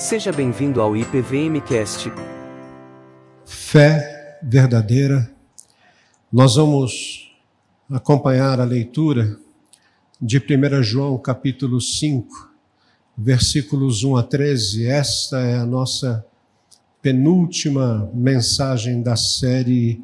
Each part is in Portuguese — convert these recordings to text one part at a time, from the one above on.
Seja bem-vindo ao IPVMcast. Fé verdadeira. Nós vamos acompanhar a leitura de 1 João capítulo 5, versículos 1 a 13. Esta é a nossa penúltima mensagem da série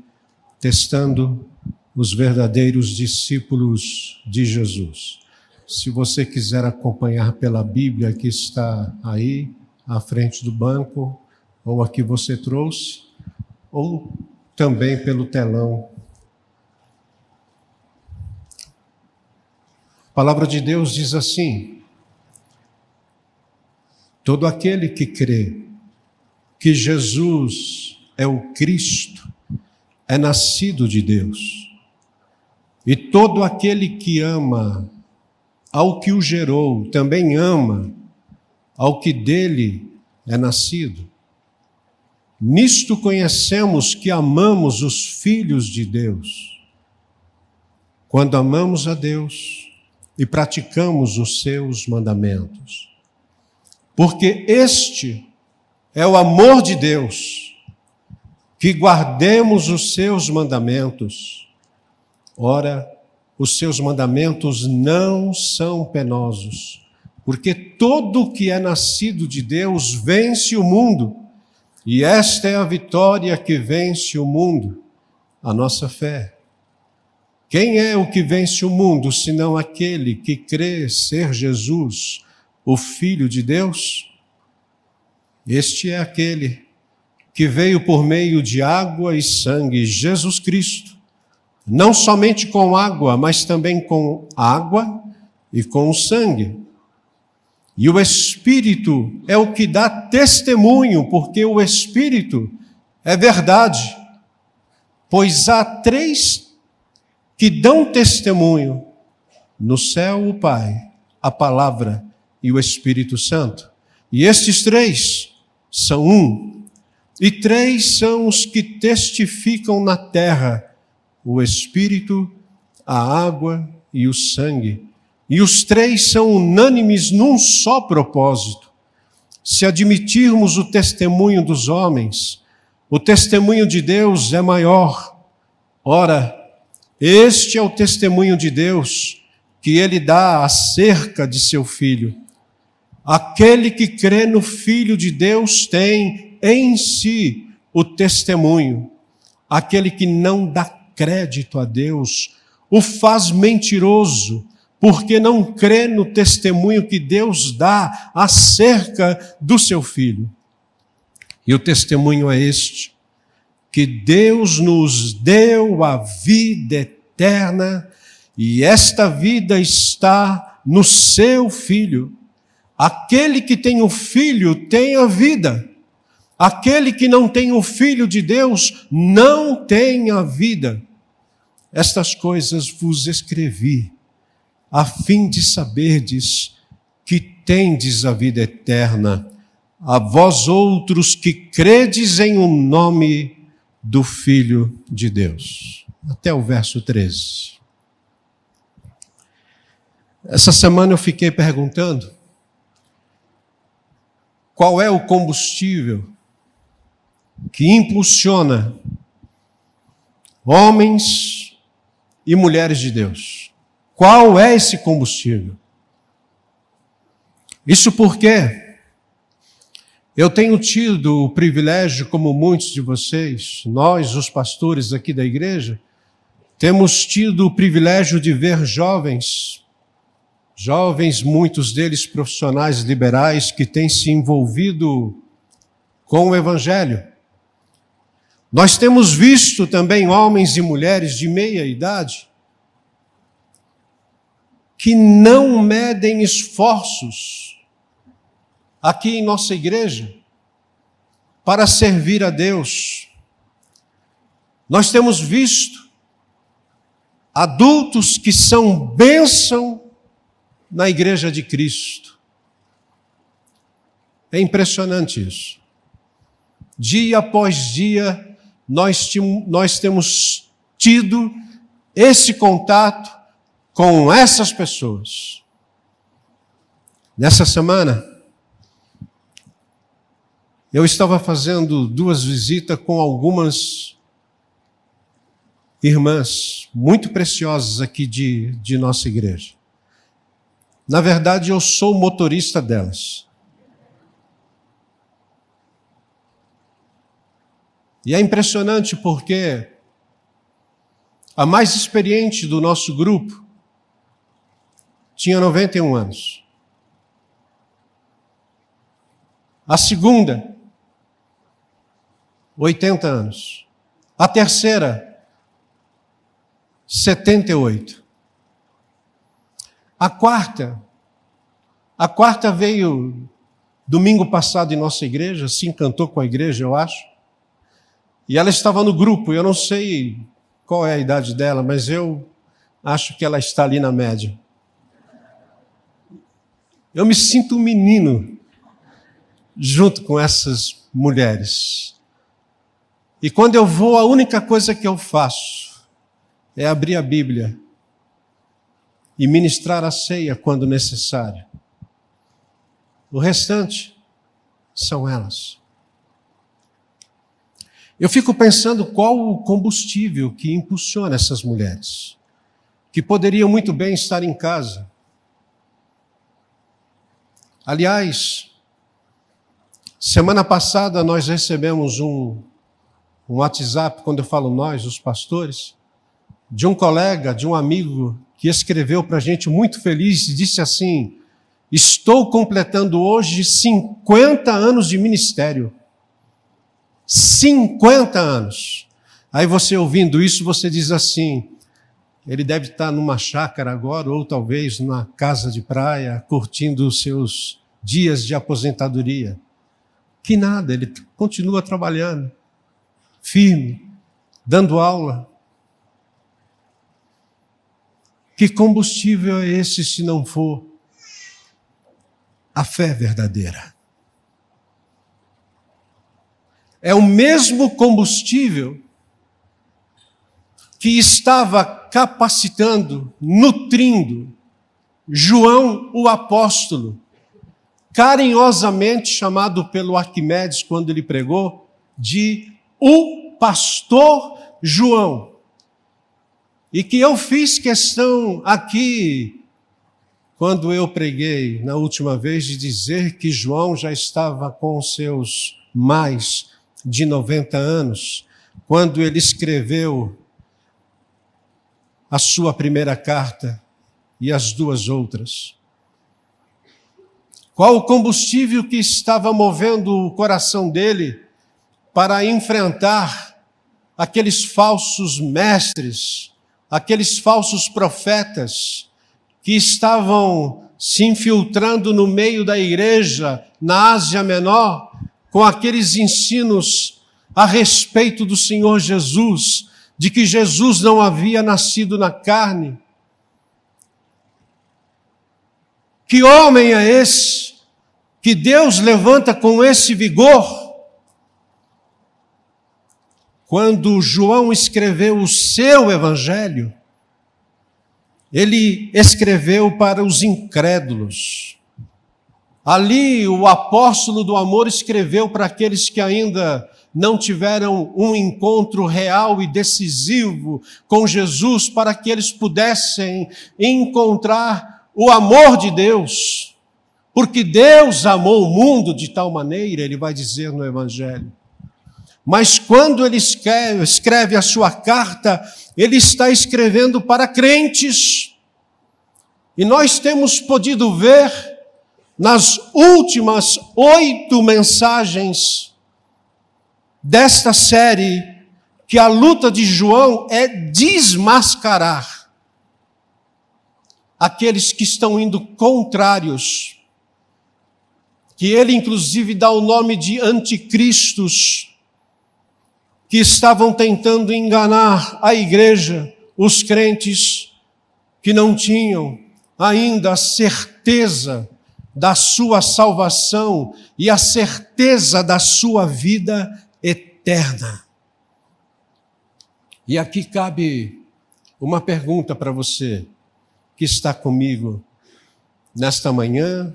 Testando os verdadeiros discípulos de Jesus. Se você quiser acompanhar pela Bíblia que está aí à frente do banco, ou aqui você trouxe, ou também pelo telão. A palavra de Deus diz assim: Todo aquele que crê que Jesus é o Cristo é nascido de Deus. E todo aquele que ama ao que o gerou, também ama ao que dele é nascido. Nisto conhecemos que amamos os filhos de Deus, quando amamos a Deus e praticamos os seus mandamentos. Porque este é o amor de Deus, que guardemos os seus mandamentos. Ora, os seus mandamentos não são penosos, porque todo o que é nascido de Deus vence o mundo, e esta é a vitória que vence o mundo, a nossa fé. Quem é o que vence o mundo, senão aquele que crê ser Jesus, o Filho de Deus? Este é aquele que veio por meio de água e sangue, Jesus Cristo não somente com água, mas também com água e com sangue. E o Espírito é o que dá testemunho, porque o Espírito é verdade. Pois há três que dão testemunho: no céu, o Pai, a Palavra e o Espírito Santo. E estes três são um, e três são os que testificam na terra o Espírito, a água e o sangue. E os três são unânimes num só propósito. Se admitirmos o testemunho dos homens, o testemunho de Deus é maior. Ora, este é o testemunho de Deus que ele dá acerca de seu filho. Aquele que crê no Filho de Deus tem em si o testemunho. Aquele que não dá crédito a Deus, o faz mentiroso, porque não crê no testemunho que Deus dá acerca do seu filho. E o testemunho é este: que Deus nos deu a vida eterna, e esta vida está no seu filho. Aquele que tem o filho tem a vida. Aquele que não tem o Filho de Deus não tem a vida. Estas coisas vos escrevi, a fim de saberdes que tendes a vida eterna, a vós outros que credes em o um nome do Filho de Deus. Até o verso 13. Essa semana eu fiquei perguntando qual é o combustível que impulsiona homens e mulheres de Deus. Qual é esse combustível? Isso porque eu tenho tido o privilégio, como muitos de vocês, nós, os pastores aqui da igreja, temos tido o privilégio de ver jovens, jovens, muitos deles profissionais liberais, que têm se envolvido com o Evangelho nós temos visto também homens e mulheres de meia idade que não medem esforços aqui em nossa igreja para servir a Deus. Nós temos visto adultos que são bênção na igreja de Cristo. É impressionante isso. Dia após dia, nós, nós temos tido esse contato com essas pessoas. Nessa semana, Eu estava fazendo duas visitas com algumas irmãs muito preciosas aqui de, de nossa igreja. Na verdade, eu sou o motorista delas. E é impressionante porque a mais experiente do nosso grupo tinha 91 anos. A segunda, 80 anos. A terceira, 78. A quarta, a quarta veio domingo passado em nossa igreja, se encantou com a igreja, eu acho. E ela estava no grupo, eu não sei qual é a idade dela, mas eu acho que ela está ali na média. Eu me sinto um menino junto com essas mulheres. E quando eu vou, a única coisa que eu faço é abrir a Bíblia e ministrar a ceia quando necessário. O restante são elas. Eu fico pensando qual o combustível que impulsiona essas mulheres, que poderiam muito bem estar em casa, Aliás, semana passada nós recebemos um, um WhatsApp, quando eu falo nós, os pastores, de um colega, de um amigo, que escreveu para a gente muito feliz e disse assim: Estou completando hoje 50 anos de ministério. 50 anos. Aí você ouvindo isso, você diz assim: ele deve estar numa chácara agora, ou talvez numa casa de praia, curtindo os seus dias de aposentadoria. Que nada, ele continua trabalhando, firme, dando aula. Que combustível é esse se não for a fé verdadeira? É o mesmo combustível que estava capacitando, nutrindo João o apóstolo, carinhosamente chamado pelo Arquimedes quando ele pregou de o pastor João. E que eu fiz questão aqui, quando eu preguei na última vez, de dizer que João já estava com seus mais de 90 anos, quando ele escreveu a sua primeira carta e as duas outras. Qual o combustível que estava movendo o coração dele para enfrentar aqueles falsos mestres, aqueles falsos profetas que estavam se infiltrando no meio da igreja na Ásia Menor com aqueles ensinos a respeito do Senhor Jesus, de que Jesus não havia nascido na carne. Que homem é esse que Deus levanta com esse vigor? Quando João escreveu o seu evangelho, ele escreveu para os incrédulos. Ali, o apóstolo do amor escreveu para aqueles que ainda não tiveram um encontro real e decisivo com Jesus, para que eles pudessem encontrar o amor de Deus. Porque Deus amou o mundo de tal maneira, ele vai dizer no Evangelho. Mas quando ele escreve, escreve a sua carta, ele está escrevendo para crentes. E nós temos podido ver nas últimas oito mensagens desta série que a luta de João é desmascarar aqueles que estão indo contrários, que ele inclusive dá o nome de anticristos, que estavam tentando enganar a igreja, os crentes que não tinham ainda a certeza da sua salvação e a certeza da sua vida eterna. E aqui cabe uma pergunta para você que está comigo nesta manhã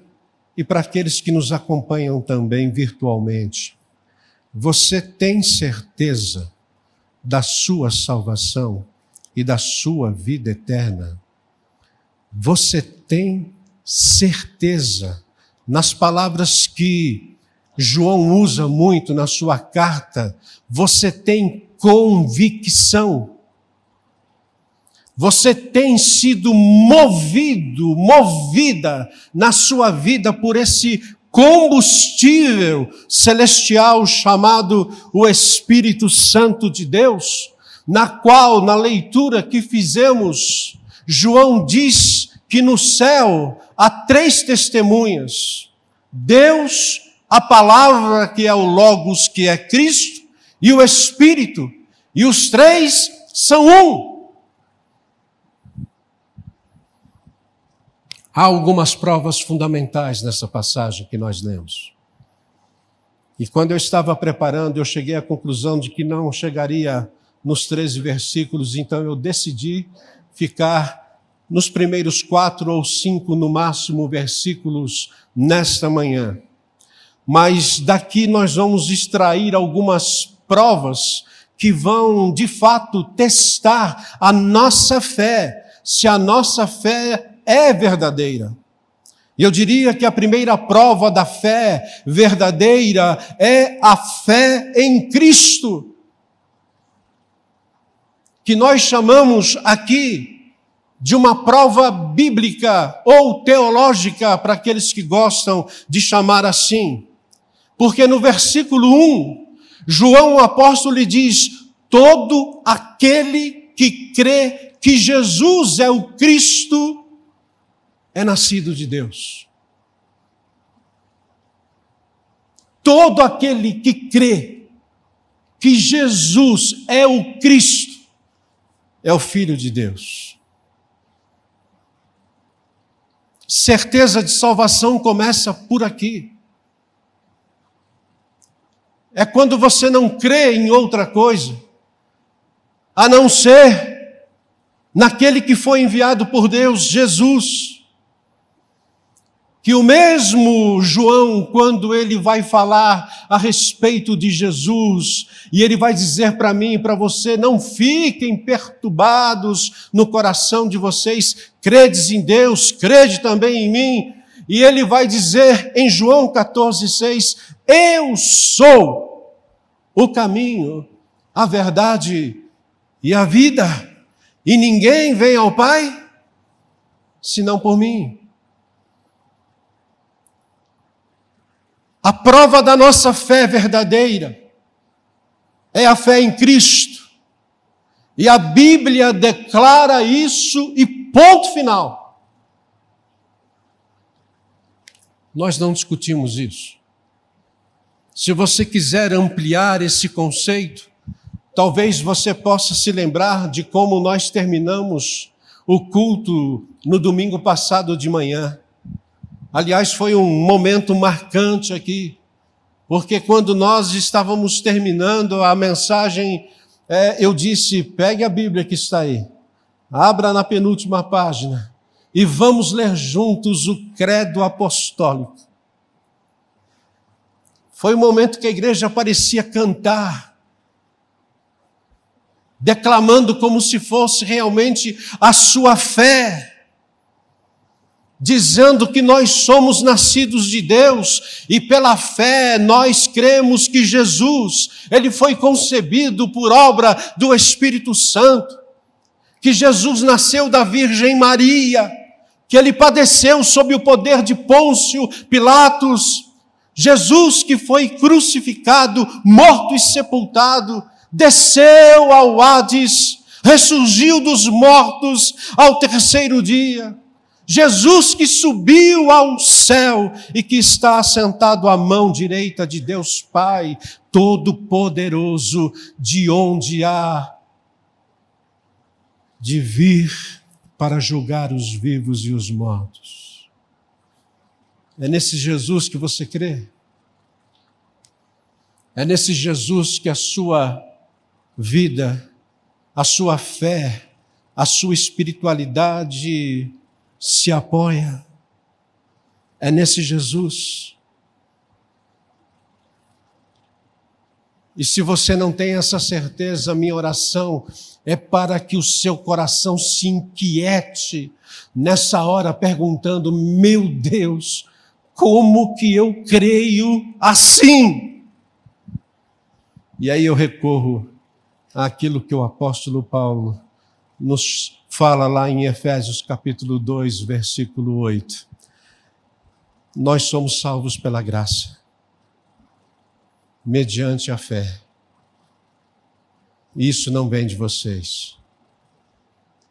e para aqueles que nos acompanham também virtualmente. Você tem certeza da sua salvação e da sua vida eterna? Você tem certeza nas palavras que João usa muito na sua carta? Você tem convicção você tem sido movido, movida na sua vida por esse combustível celestial chamado o Espírito Santo de Deus, na qual, na leitura que fizemos, João diz que no céu há três testemunhas: Deus, a palavra que é o Logos, que é Cristo, e o Espírito, e os três são um. Há algumas provas fundamentais nessa passagem que nós lemos. E quando eu estava preparando, eu cheguei à conclusão de que não chegaria nos 13 versículos, então eu decidi ficar nos primeiros quatro ou cinco, no máximo, versículos nesta manhã. Mas daqui nós vamos extrair algumas provas que vão, de fato, testar a nossa fé, se a nossa fé é verdadeira. E eu diria que a primeira prova da fé verdadeira é a fé em Cristo, que nós chamamos aqui de uma prova bíblica ou teológica para aqueles que gostam de chamar assim. Porque no versículo 1, João o apóstolo lhe diz: todo aquele que crê que Jesus é o Cristo é nascido de Deus. Todo aquele que crê que Jesus é o Cristo é o Filho de Deus. Certeza de salvação começa por aqui. É quando você não crê em outra coisa, a não ser naquele que foi enviado por Deus, Jesus que o mesmo João, quando ele vai falar a respeito de Jesus, e ele vai dizer para mim e para você: não fiquem perturbados no coração de vocês, credes em Deus, crede também em mim. E ele vai dizer em João 14,6: Eu sou o caminho, a verdade e a vida, e ninguém vem ao Pai senão por mim. A prova da nossa fé verdadeira é a fé em Cristo. E a Bíblia declara isso e ponto final. Nós não discutimos isso. Se você quiser ampliar esse conceito, talvez você possa se lembrar de como nós terminamos o culto no domingo passado de manhã. Aliás, foi um momento marcante aqui, porque quando nós estávamos terminando a mensagem, é, eu disse: pegue a Bíblia que está aí, abra na penúltima página e vamos ler juntos o Credo Apostólico. Foi um momento que a igreja parecia cantar, declamando como se fosse realmente a sua fé dizendo que nós somos nascidos de Deus e pela fé nós cremos que Jesus, ele foi concebido por obra do Espírito Santo, que Jesus nasceu da Virgem Maria, que ele padeceu sob o poder de Pôncio Pilatos, Jesus que foi crucificado, morto e sepultado, desceu ao Hades, ressurgiu dos mortos ao terceiro dia, Jesus que subiu ao céu e que está assentado à mão direita de Deus Pai, Todo-Poderoso, de onde há de vir para julgar os vivos e os mortos. É nesse Jesus que você crê? É nesse Jesus que a sua vida, a sua fé, a sua espiritualidade se apoia. É nesse Jesus. E se você não tem essa certeza, minha oração é para que o seu coração se inquiete nessa hora, perguntando: meu Deus, como que eu creio assim? E aí eu recorro àquilo que o apóstolo Paulo nos fala lá em Efésios capítulo 2, versículo 8. Nós somos salvos pela graça, mediante a fé. Isso não vem de vocês,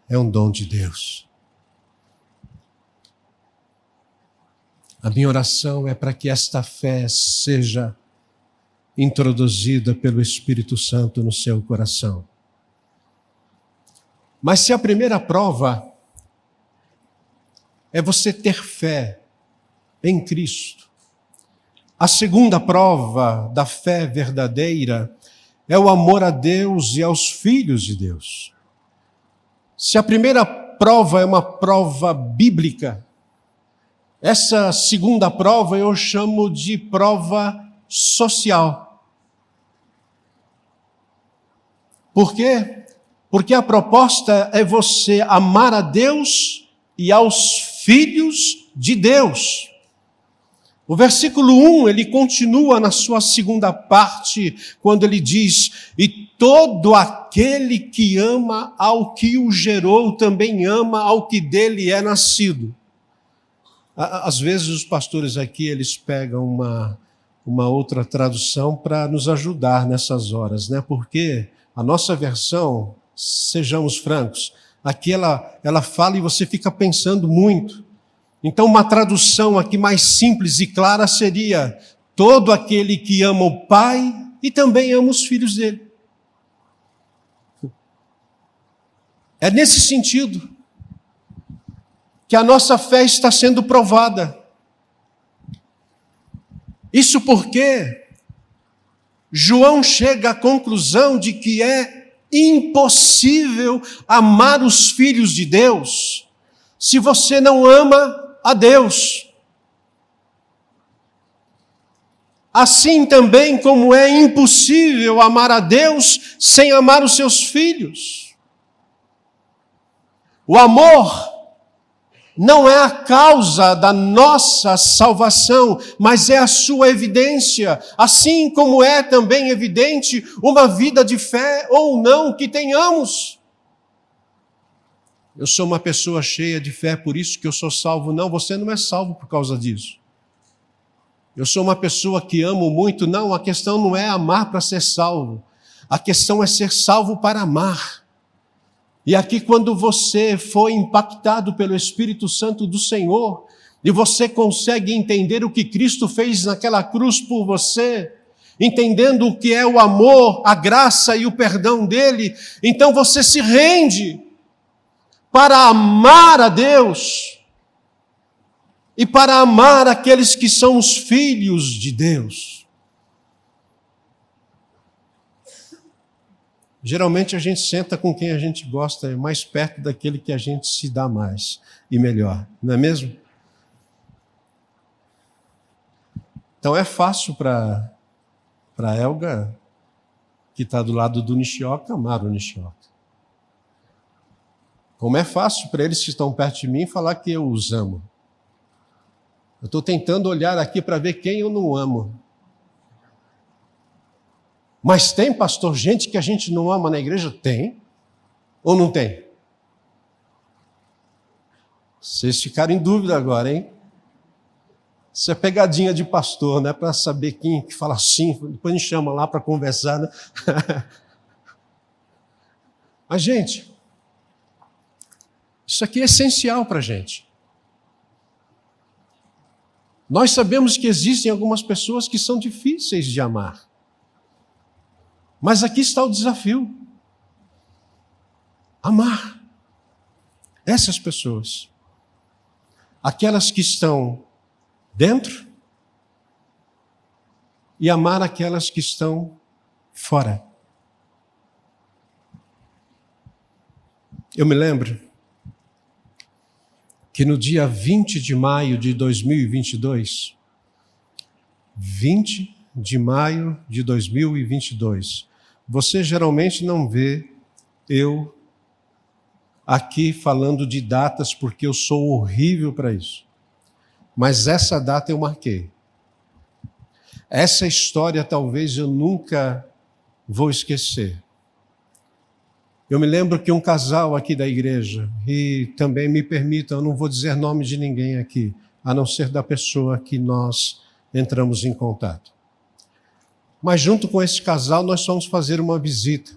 é um dom de Deus. A minha oração é para que esta fé seja introduzida pelo Espírito Santo no seu coração. Mas se a primeira prova é você ter fé em Cristo, a segunda prova da fé verdadeira é o amor a Deus e aos filhos de Deus. Se a primeira prova é uma prova bíblica, essa segunda prova eu chamo de prova social. Por quê? Porque a proposta é você amar a Deus e aos filhos de Deus. O versículo 1, ele continua na sua segunda parte, quando ele diz: E todo aquele que ama ao que o gerou também ama ao que dele é nascido. Às vezes os pastores aqui eles pegam uma, uma outra tradução para nos ajudar nessas horas, né? Porque a nossa versão, sejamos francos, aqui ela, ela fala e você fica pensando muito. Então, uma tradução aqui mais simples e clara seria: todo aquele que ama o Pai e também ama os filhos dele. É nesse sentido que a nossa fé está sendo provada. Isso porque João chega à conclusão de que é impossível amar os filhos de Deus se você não ama a Deus. Assim também como é impossível amar a Deus sem amar os seus filhos. O amor não é a causa da nossa salvação, mas é a sua evidência, assim como é também evidente uma vida de fé ou não que tenhamos. Eu sou uma pessoa cheia de fé, por isso que eu sou salvo. Não, você não é salvo por causa disso. Eu sou uma pessoa que amo muito. Não, a questão não é amar para ser salvo. A questão é ser salvo para amar. E aqui, quando você foi impactado pelo Espírito Santo do Senhor, e você consegue entender o que Cristo fez naquela cruz por você, entendendo o que é o amor, a graça e o perdão dele, então você se rende para amar a Deus e para amar aqueles que são os filhos de Deus. Geralmente a gente senta com quem a gente gosta mais perto daquele que a gente se dá mais e melhor, não é mesmo? Então é fácil para para Elga, que está do lado do Nishioca, amar o Nishioca. Como é fácil para eles que estão perto de mim falar que eu os amo. Eu estou tentando olhar aqui para ver quem eu não amo. Mas tem, pastor, gente que a gente não ama na igreja? Tem. Ou não tem? Vocês ficaram em dúvida agora, hein? Isso é pegadinha de pastor, né? Para saber quem que fala assim, depois a gente chama lá para conversar, né? Mas, gente, isso aqui é essencial para a gente. Nós sabemos que existem algumas pessoas que são difíceis de amar. Mas aqui está o desafio: amar essas pessoas, aquelas que estão dentro e amar aquelas que estão fora. Eu me lembro que no dia 20 de maio de 2022, 20 de maio de 2022. Você geralmente não vê eu aqui falando de datas porque eu sou horrível para isso. Mas essa data eu marquei. Essa história talvez eu nunca vou esquecer. Eu me lembro que um casal aqui da igreja, e também me permitam, eu não vou dizer nome de ninguém aqui, a não ser da pessoa que nós entramos em contato. Mas junto com esse casal, nós fomos fazer uma visita.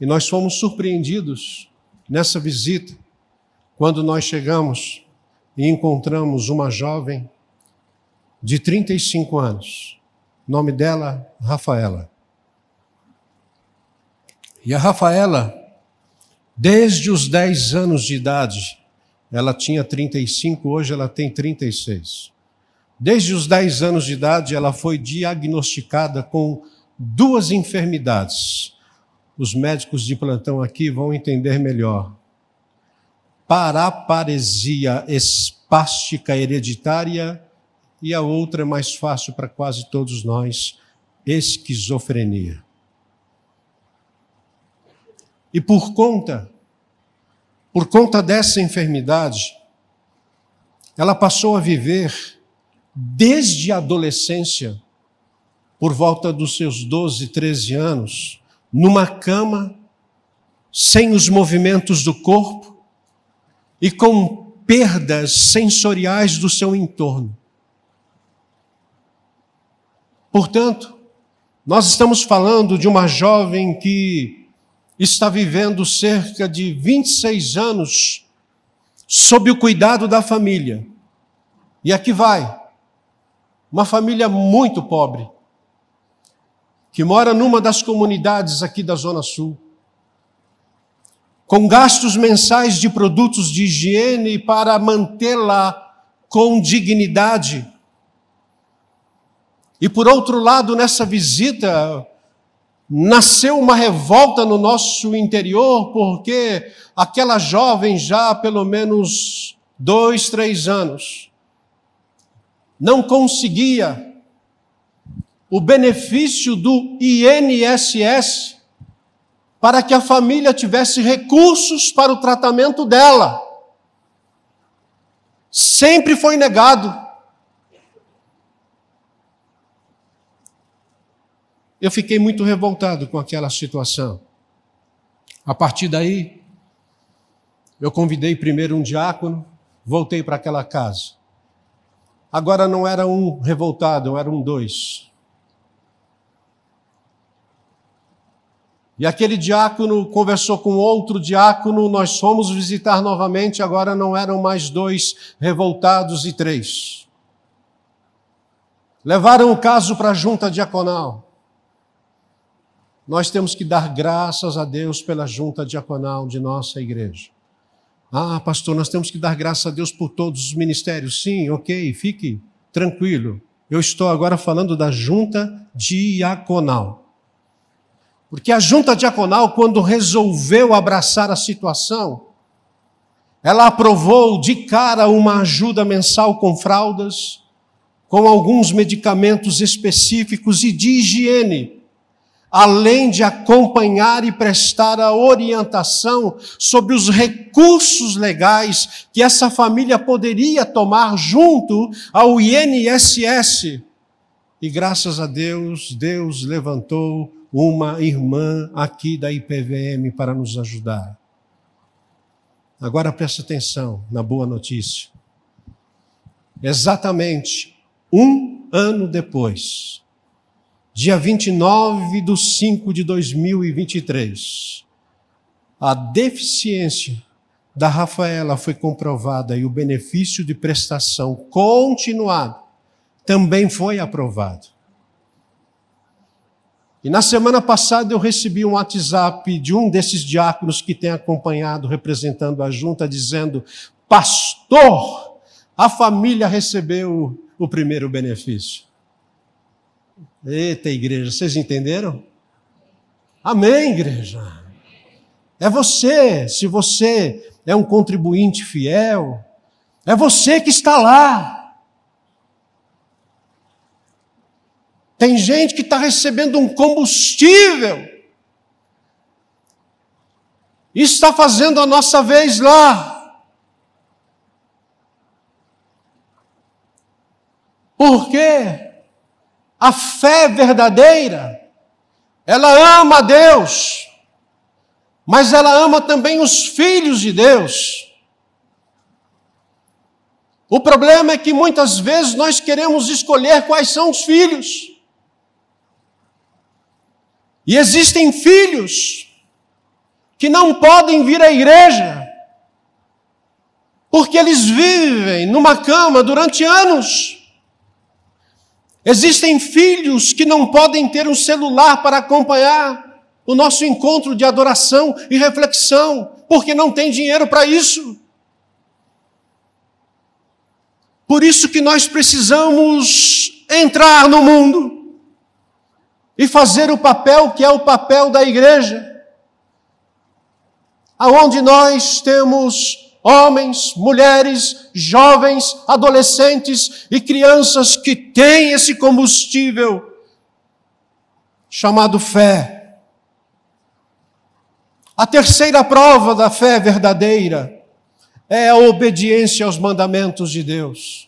E nós fomos surpreendidos nessa visita, quando nós chegamos e encontramos uma jovem de 35 anos. Nome dela, Rafaela. E a Rafaela, desde os 10 anos de idade, ela tinha 35, hoje ela tem 36. Desde os 10 anos de idade, ela foi diagnosticada com duas enfermidades. Os médicos de plantão aqui vão entender melhor. Paraparesia espástica hereditária e a outra é mais fácil para quase todos nós, esquizofrenia. E por conta por conta dessa enfermidade, ela passou a viver desde a adolescência, por volta dos seus 12, 13 anos, numa cama, sem os movimentos do corpo e com perdas sensoriais do seu entorno. Portanto, nós estamos falando de uma jovem que está vivendo cerca de 26 anos sob o cuidado da família. E aqui vai. Uma família muito pobre, que mora numa das comunidades aqui da Zona Sul, com gastos mensais de produtos de higiene para mantê-la com dignidade. E por outro lado, nessa visita, nasceu uma revolta no nosso interior, porque aquela jovem, já pelo menos dois, três anos, não conseguia o benefício do INSS para que a família tivesse recursos para o tratamento dela. Sempre foi negado. Eu fiquei muito revoltado com aquela situação. A partir daí, eu convidei primeiro um diácono, voltei para aquela casa. Agora não era um revoltado, eram dois. E aquele diácono conversou com outro diácono, nós fomos visitar novamente, agora não eram mais dois revoltados e três. Levaram o caso para a junta diaconal. Nós temos que dar graças a Deus pela junta diaconal de nossa igreja. Ah, pastor, nós temos que dar graças a Deus por todos os ministérios. Sim, ok, fique tranquilo. Eu estou agora falando da junta diaconal. Porque a junta diaconal, quando resolveu abraçar a situação, ela aprovou de cara uma ajuda mensal com fraldas, com alguns medicamentos específicos e de higiene além de acompanhar e prestar a orientação sobre os recursos legais que essa família poderia tomar junto ao INSS. E graças a Deus, Deus levantou uma irmã aqui da IPVM para nos ajudar. Agora preste atenção na boa notícia. Exatamente um ano depois, dia 29 de 5 de 2023, a deficiência da Rafaela foi comprovada e o benefício de prestação continuado também foi aprovado. E na semana passada eu recebi um WhatsApp de um desses diáconos que tem acompanhado, representando a junta, dizendo: Pastor, a família recebeu o primeiro benefício. Eita, igreja, vocês entenderam? Amém, igreja. É você, se você é um contribuinte fiel, é você que está lá. Tem gente que está recebendo um combustível e está fazendo a nossa vez lá. Porque a fé verdadeira, ela ama a Deus, mas ela ama também os filhos de Deus. O problema é que muitas vezes nós queremos escolher quais são os filhos. E existem filhos que não podem vir à igreja, porque eles vivem numa cama durante anos. Existem filhos que não podem ter um celular para acompanhar o nosso encontro de adoração e reflexão, porque não tem dinheiro para isso. Por isso que nós precisamos entrar no mundo e fazer o papel que é o papel da igreja aonde nós temos homens, mulheres, jovens, adolescentes e crianças que têm esse combustível chamado fé. A terceira prova da fé verdadeira é a obediência aos mandamentos de Deus.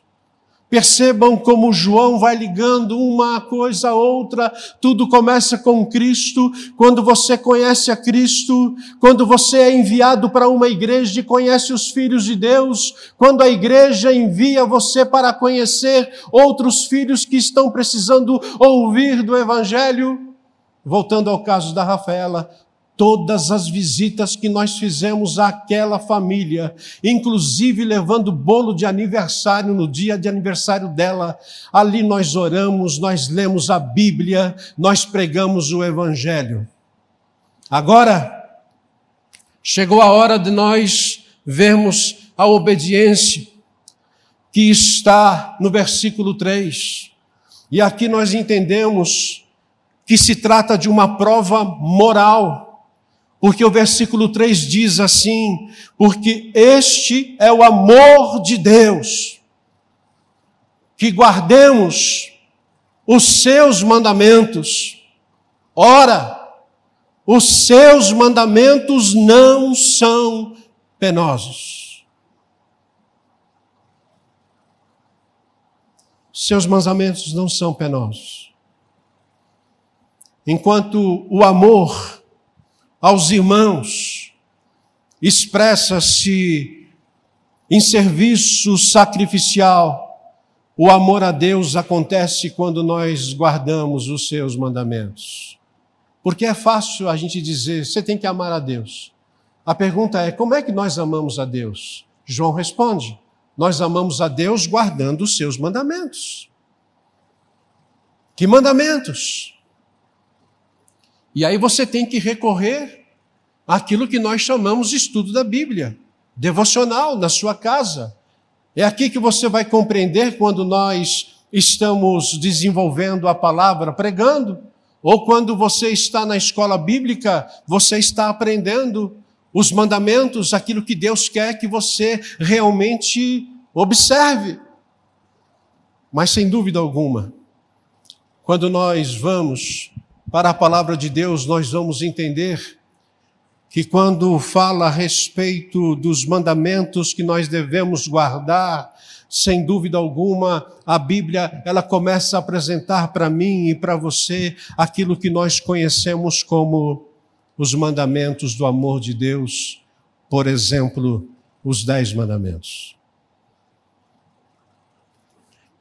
Percebam como João vai ligando uma coisa a outra, tudo começa com Cristo. Quando você conhece a Cristo, quando você é enviado para uma igreja e conhece os filhos de Deus, quando a igreja envia você para conhecer outros filhos que estão precisando ouvir do Evangelho. Voltando ao caso da Rafaela, todas as visitas que nós fizemos àquela família, inclusive levando bolo de aniversário no dia de aniversário dela. Ali nós oramos, nós lemos a Bíblia, nós pregamos o Evangelho. Agora, chegou a hora de nós vermos a obediência que está no versículo 3. E aqui nós entendemos que se trata de uma prova moral porque o versículo 3 diz assim: porque este é o amor de Deus, que guardemos os seus mandamentos. Ora, os seus mandamentos não são penosos. Seus mandamentos não são penosos. Enquanto o amor aos irmãos, expressa-se em serviço sacrificial. O amor a Deus acontece quando nós guardamos os seus mandamentos. Porque é fácil a gente dizer, você tem que amar a Deus. A pergunta é, como é que nós amamos a Deus? João responde, nós amamos a Deus guardando os seus mandamentos. Que mandamentos? E aí você tem que recorrer àquilo que nós chamamos de estudo da Bíblia, devocional, na sua casa. É aqui que você vai compreender quando nós estamos desenvolvendo a palavra, pregando, ou quando você está na escola bíblica, você está aprendendo os mandamentos, aquilo que Deus quer que você realmente observe. Mas sem dúvida alguma, quando nós vamos para a palavra de Deus, nós vamos entender que quando fala a respeito dos mandamentos que nós devemos guardar, sem dúvida alguma, a Bíblia, ela começa a apresentar para mim e para você aquilo que nós conhecemos como os mandamentos do amor de Deus, por exemplo, os dez mandamentos.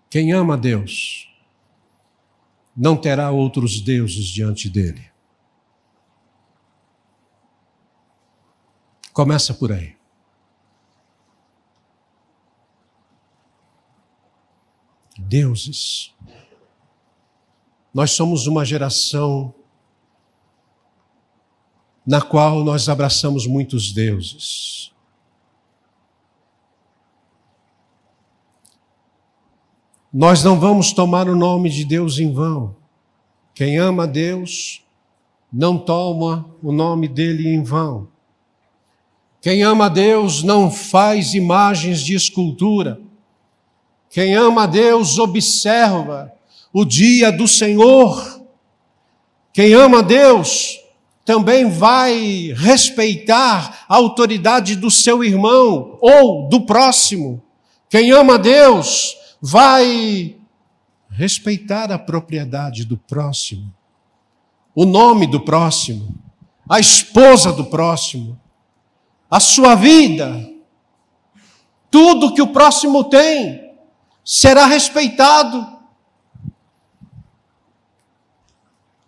Quem ama Deus, não terá outros deuses diante dele. Começa por aí. Deuses. Nós somos uma geração na qual nós abraçamos muitos deuses. Nós não vamos tomar o nome de Deus em vão. Quem ama Deus não toma o nome dele em vão. Quem ama Deus não faz imagens de escultura. Quem ama Deus observa o dia do Senhor. Quem ama Deus também vai respeitar a autoridade do seu irmão ou do próximo. Quem ama Deus vai respeitar a propriedade do próximo, o nome do próximo, a esposa do próximo, a sua vida, tudo que o próximo tem será respeitado.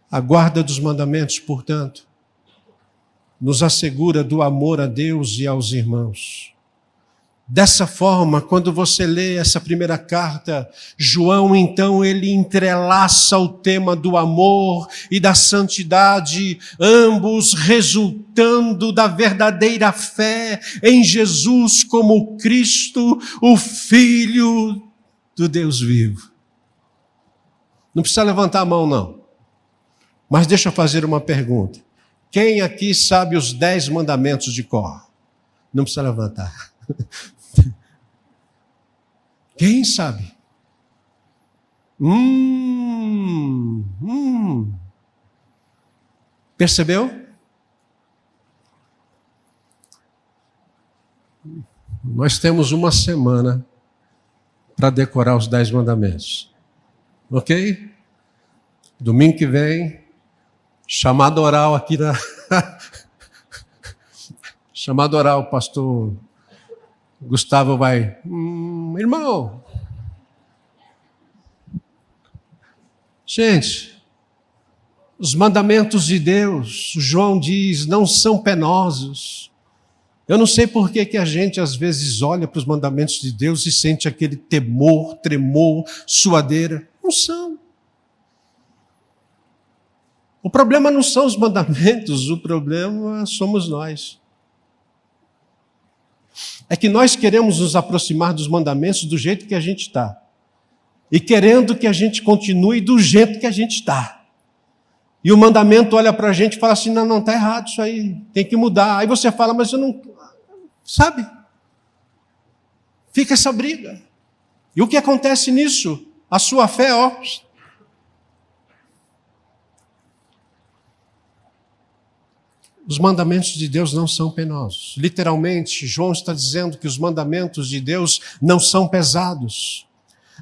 A guarda dos mandamentos, portanto, nos assegura do amor a Deus e aos irmãos. Dessa forma, quando você lê essa primeira carta, João então ele entrelaça o tema do amor e da santidade, ambos resultando da verdadeira fé em Jesus como Cristo, o Filho do Deus vivo. Não precisa levantar a mão, não. Mas deixa eu fazer uma pergunta. Quem aqui sabe os dez mandamentos de cor? Não precisa levantar. Quem sabe? Hum, hum. Percebeu? Nós temos uma semana para decorar os dez mandamentos. Ok? Domingo que vem, chamado oral aqui na. chamado oral, pastor Gustavo vai, hum, irmão. Gente, os mandamentos de Deus, João diz, não são penosos. Eu não sei por que, que a gente às vezes olha para os mandamentos de Deus e sente aquele temor, tremor, suadeira. Não são. O problema não são os mandamentos, o problema somos nós é que nós queremos nos aproximar dos mandamentos do jeito que a gente está. E querendo que a gente continue do jeito que a gente está. E o mandamento olha para a gente e fala assim: não, não, está errado isso aí, tem que mudar. Aí você fala, mas eu não. Sabe? Fica essa briga. E o que acontece nisso? A sua fé, ó, Os mandamentos de Deus não são penosos. Literalmente, João está dizendo que os mandamentos de Deus não são pesados.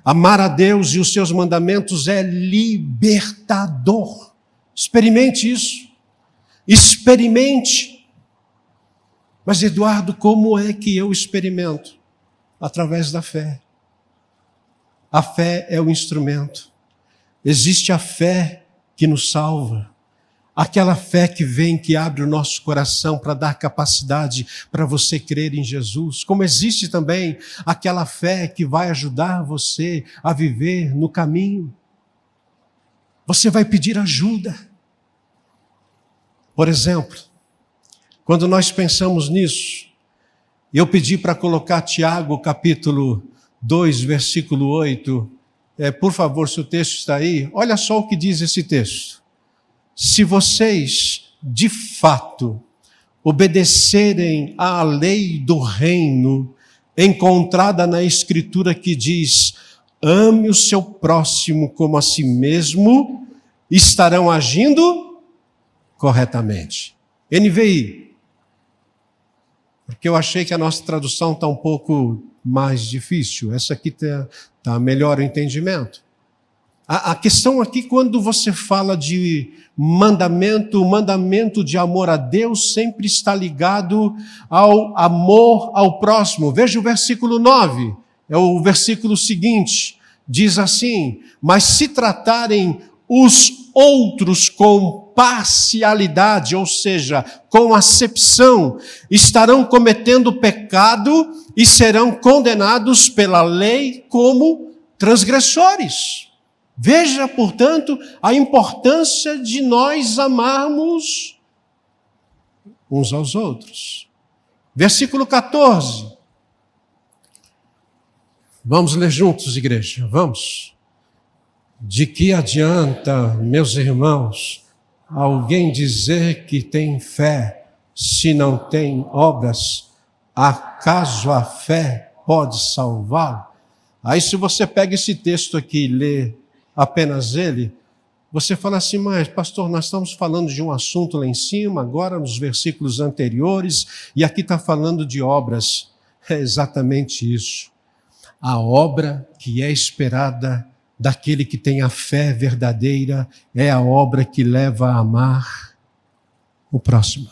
Amar a Deus e os seus mandamentos é libertador. Experimente isso. Experimente. Mas, Eduardo, como é que eu experimento? Através da fé. A fé é o instrumento. Existe a fé que nos salva. Aquela fé que vem, que abre o nosso coração para dar capacidade para você crer em Jesus. Como existe também aquela fé que vai ajudar você a viver no caminho. Você vai pedir ajuda. Por exemplo, quando nós pensamos nisso, eu pedi para colocar Tiago capítulo 2, versículo 8. É, por favor, se o texto está aí, olha só o que diz esse texto se vocês de fato obedecerem à lei do reino encontrada na Escritura que diz: ame o seu próximo como a si mesmo, estarão agindo corretamente. NVI. Porque eu achei que a nossa tradução está um pouco mais difícil. Essa aqui está tá melhor o entendimento. A, a questão aqui, quando você fala de mandamento, o mandamento de amor a Deus sempre está ligado ao amor ao próximo. Veja o versículo 9, é o versículo seguinte. Diz assim: Mas se tratarem os outros com parcialidade, ou seja, com acepção, estarão cometendo pecado e serão condenados pela lei como transgressores. Veja, portanto, a importância de nós amarmos uns aos outros. Versículo 14. Vamos ler juntos, igreja, vamos. De que adianta, meus irmãos, alguém dizer que tem fé se não tem obras? Acaso a fé pode salvá-lo? Aí, se você pega esse texto aqui e lê apenas ele, você fala assim, mas pastor, nós estamos falando de um assunto lá em cima, agora nos versículos anteriores, e aqui está falando de obras. É exatamente isso. A obra que é esperada daquele que tem a fé verdadeira é a obra que leva a amar o próximo.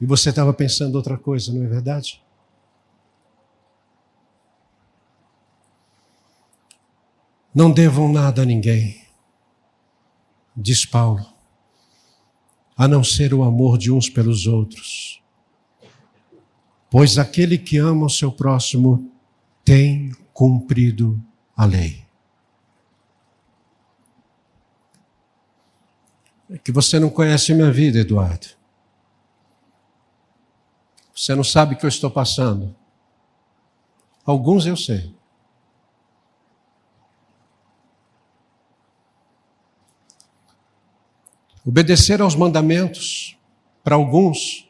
E você estava pensando outra coisa, não é verdade? Não devam nada a ninguém, diz Paulo, a não ser o amor de uns pelos outros. Pois aquele que ama o seu próximo tem cumprido a lei. É que você não conhece minha vida, Eduardo. Você não sabe o que eu estou passando. Alguns eu sei. Obedecer aos mandamentos, para alguns,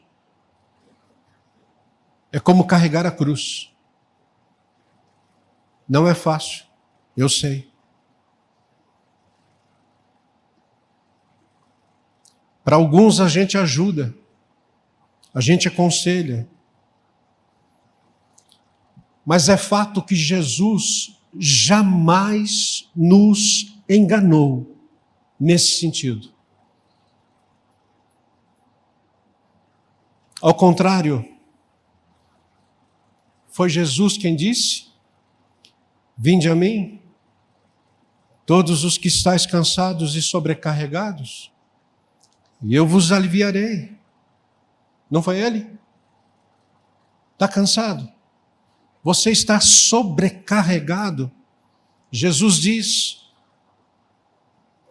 é como carregar a cruz. Não é fácil, eu sei. Para alguns a gente ajuda, a gente aconselha. Mas é fato que Jesus jamais nos enganou nesse sentido. Ao contrário, foi Jesus quem disse: Vinde a mim, todos os que estáis cansados e sobrecarregados, e eu vos aliviarei. Não foi ele? Está cansado? Você está sobrecarregado? Jesus diz: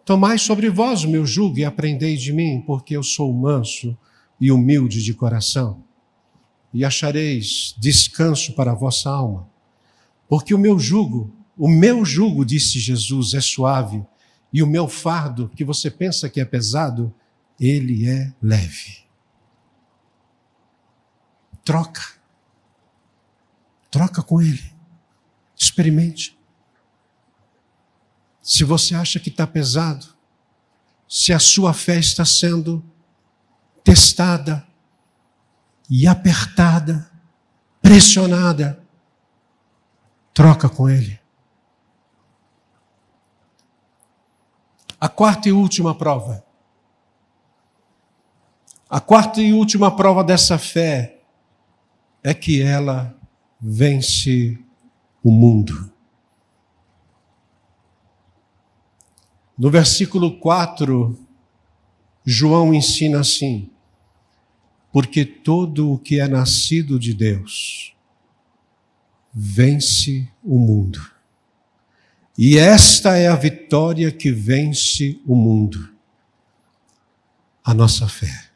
Tomai sobre vós o meu jugo e aprendei de mim, porque eu sou manso e humilde de coração, e achareis descanso para a vossa alma. Porque o meu jugo, o meu jugo, disse Jesus, é suave, e o meu fardo, que você pensa que é pesado, ele é leve. Troca. Troca com ele. Experimente. Se você acha que está pesado, se a sua fé está sendo testada e apertada, pressionada, troca com Ele. A quarta e última prova. A quarta e última prova dessa fé é que ela vence o mundo. No versículo 4, João ensina assim: porque todo o que é nascido de Deus vence o mundo. E esta é a vitória que vence o mundo a nossa fé.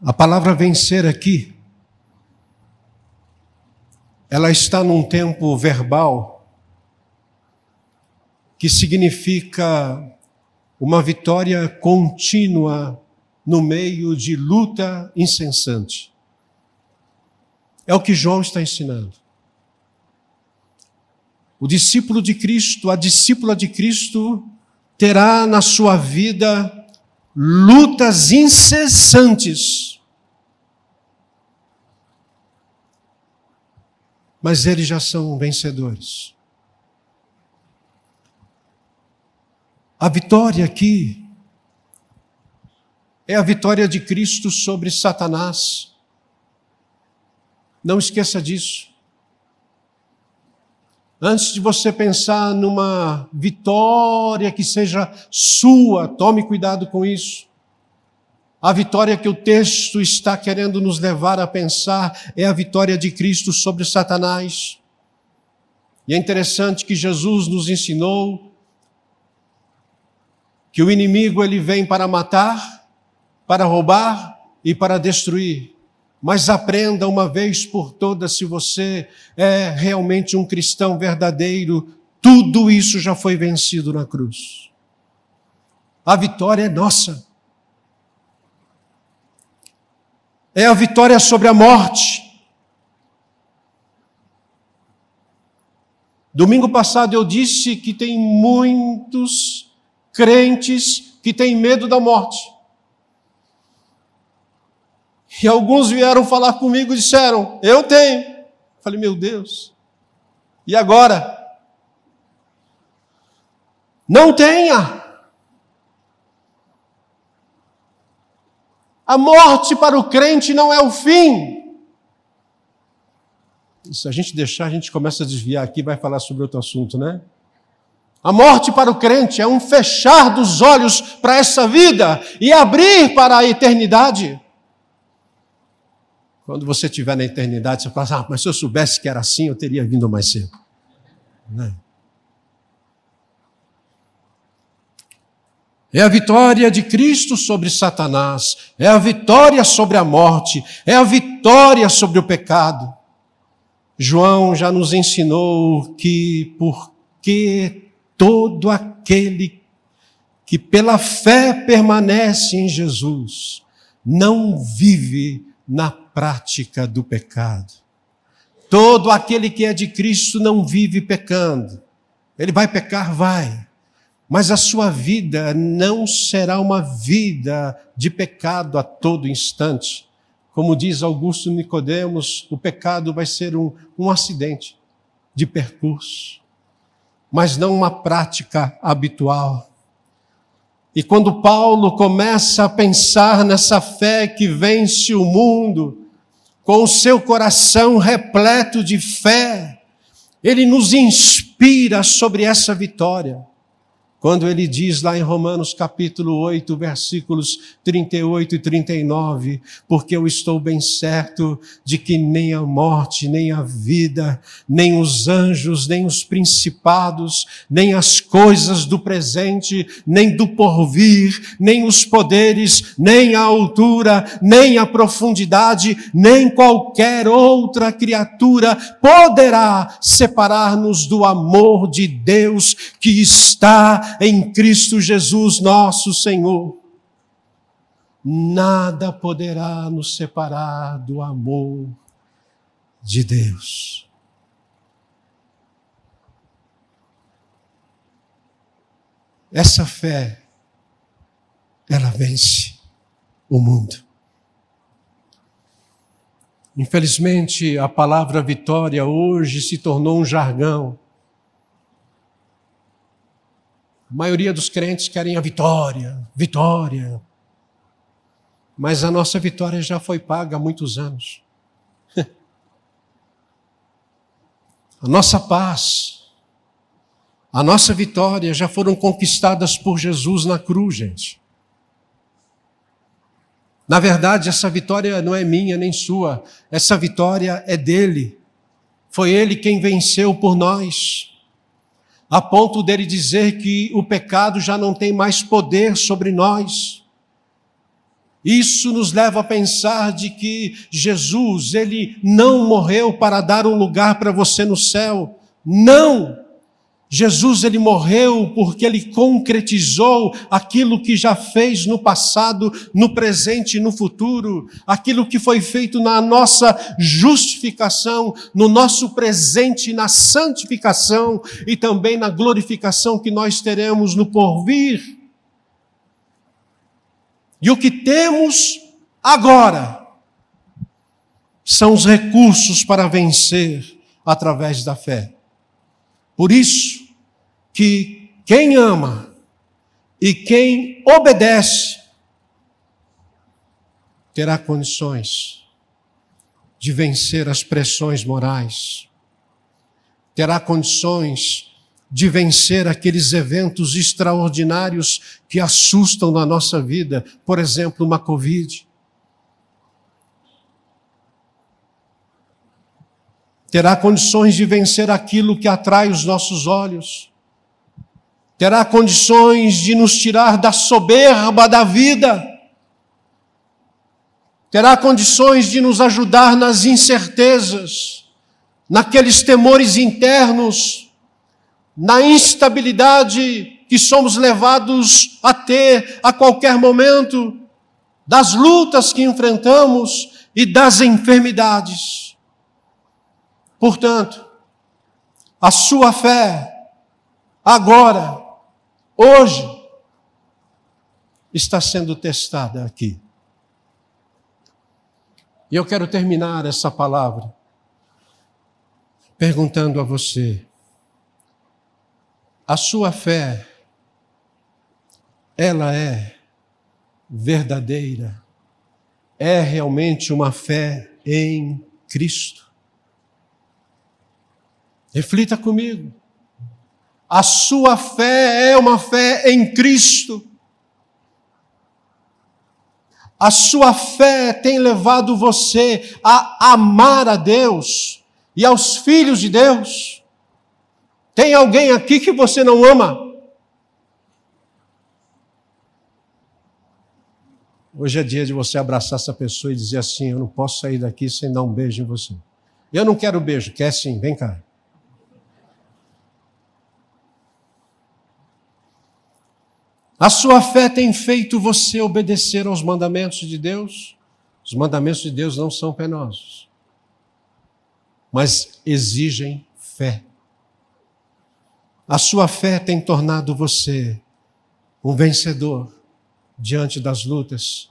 A palavra vencer aqui, ela está num tempo verbal que significa uma vitória contínua no meio de luta incessante. É o que João está ensinando. O discípulo de Cristo, a discípula de Cristo, terá na sua vida lutas incessantes. Mas eles já são vencedores. A vitória aqui é a vitória de Cristo sobre Satanás. Não esqueça disso. Antes de você pensar numa vitória que seja sua, tome cuidado com isso. A vitória que o texto está querendo nos levar a pensar é a vitória de Cristo sobre Satanás. E é interessante que Jesus nos ensinou que o inimigo ele vem para matar, para roubar e para destruir. Mas aprenda uma vez por todas, se você é realmente um cristão verdadeiro, tudo isso já foi vencido na cruz. A vitória é nossa. é a vitória sobre a morte. Domingo passado eu disse que tem muitos crentes que têm medo da morte. E alguns vieram falar comigo e disseram: Eu tenho. Falei, meu Deus. E agora? Não tenha. A morte para o crente não é o fim. Se a gente deixar, a gente começa a desviar aqui vai falar sobre outro assunto, né? A morte para o crente é um fechar dos olhos para essa vida e abrir para a eternidade. Quando você estiver na eternidade, você fala assim, ah, mas se eu soubesse que era assim, eu teria vindo mais cedo. Né? É a vitória de Cristo sobre Satanás, é a vitória sobre a morte, é a vitória sobre o pecado. João já nos ensinou que porque todo aquele que pela fé permanece em Jesus não vive na prática do pecado. Todo aquele que é de Cristo não vive pecando. Ele vai pecar, vai. Mas a sua vida não será uma vida de pecado a todo instante. Como diz Augusto Nicodemos, o pecado vai ser um, um acidente de percurso, mas não uma prática habitual. E quando Paulo começa a pensar nessa fé que vence o mundo, com o seu coração repleto de fé, ele nos inspira sobre essa vitória quando ele diz lá em Romanos capítulo 8, versículos 38 e 39, porque eu estou bem certo de que nem a morte, nem a vida, nem os anjos, nem os principados, nem as coisas do presente, nem do porvir, nem os poderes, nem a altura, nem a profundidade, nem qualquer outra criatura poderá separar-nos do amor de Deus que está em Cristo Jesus, nosso Senhor. Nada poderá nos separar do amor de Deus. Essa fé, ela vence o mundo. Infelizmente, a palavra vitória hoje se tornou um jargão A maioria dos crentes querem a vitória, vitória. Mas a nossa vitória já foi paga há muitos anos. a nossa paz, a nossa vitória já foram conquistadas por Jesus na cruz, gente. Na verdade, essa vitória não é minha nem sua, essa vitória é dele. Foi ele quem venceu por nós a ponto dele dizer que o pecado já não tem mais poder sobre nós. Isso nos leva a pensar de que Jesus, ele não morreu para dar um lugar para você no céu. Não! Jesus ele morreu porque ele concretizou aquilo que já fez no passado, no presente e no futuro, aquilo que foi feito na nossa justificação, no nosso presente, na santificação e também na glorificação que nós teremos no porvir. E o que temos agora são os recursos para vencer através da fé. Por isso, que quem ama e quem obedece terá condições de vencer as pressões morais, terá condições de vencer aqueles eventos extraordinários que assustam na nossa vida, por exemplo, uma Covid. Terá condições de vencer aquilo que atrai os nossos olhos terá condições de nos tirar da soberba da vida, terá condições de nos ajudar nas incertezas, naqueles temores internos, na instabilidade que somos levados a ter a qualquer momento, das lutas que enfrentamos e das enfermidades. Portanto, a sua fé, agora, hoje, está sendo testada aqui. E eu quero terminar essa palavra perguntando a você: a sua fé, ela é verdadeira? É realmente uma fé em Cristo? Reflita comigo. A sua fé é uma fé em Cristo. A sua fé tem levado você a amar a Deus e aos filhos de Deus. Tem alguém aqui que você não ama? Hoje é dia de você abraçar essa pessoa e dizer assim: Eu não posso sair daqui sem dar um beijo em você. Eu não quero beijo, quer sim, vem cá. A sua fé tem feito você obedecer aos mandamentos de Deus? Os mandamentos de Deus não são penosos, mas exigem fé. A sua fé tem tornado você um vencedor diante das lutas,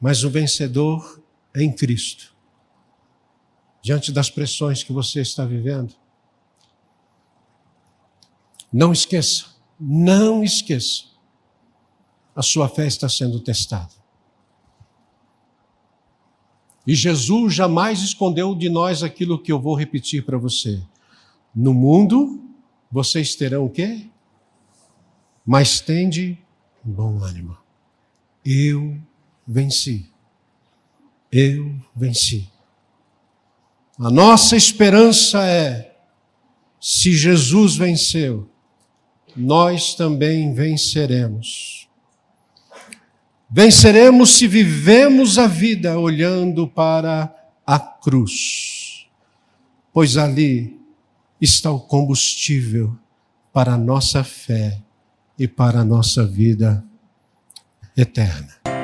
mas um vencedor em Cristo. Diante das pressões que você está vivendo. Não esqueça, não esqueça a sua fé está sendo testada. E Jesus jamais escondeu de nós aquilo que eu vou repetir para você. No mundo, vocês terão o quê? Mas tende bom ânimo. Eu venci. Eu venci. A nossa esperança é: se Jesus venceu, nós também venceremos. Venceremos se vivemos a vida olhando para a cruz, pois ali está o combustível para a nossa fé e para a nossa vida eterna.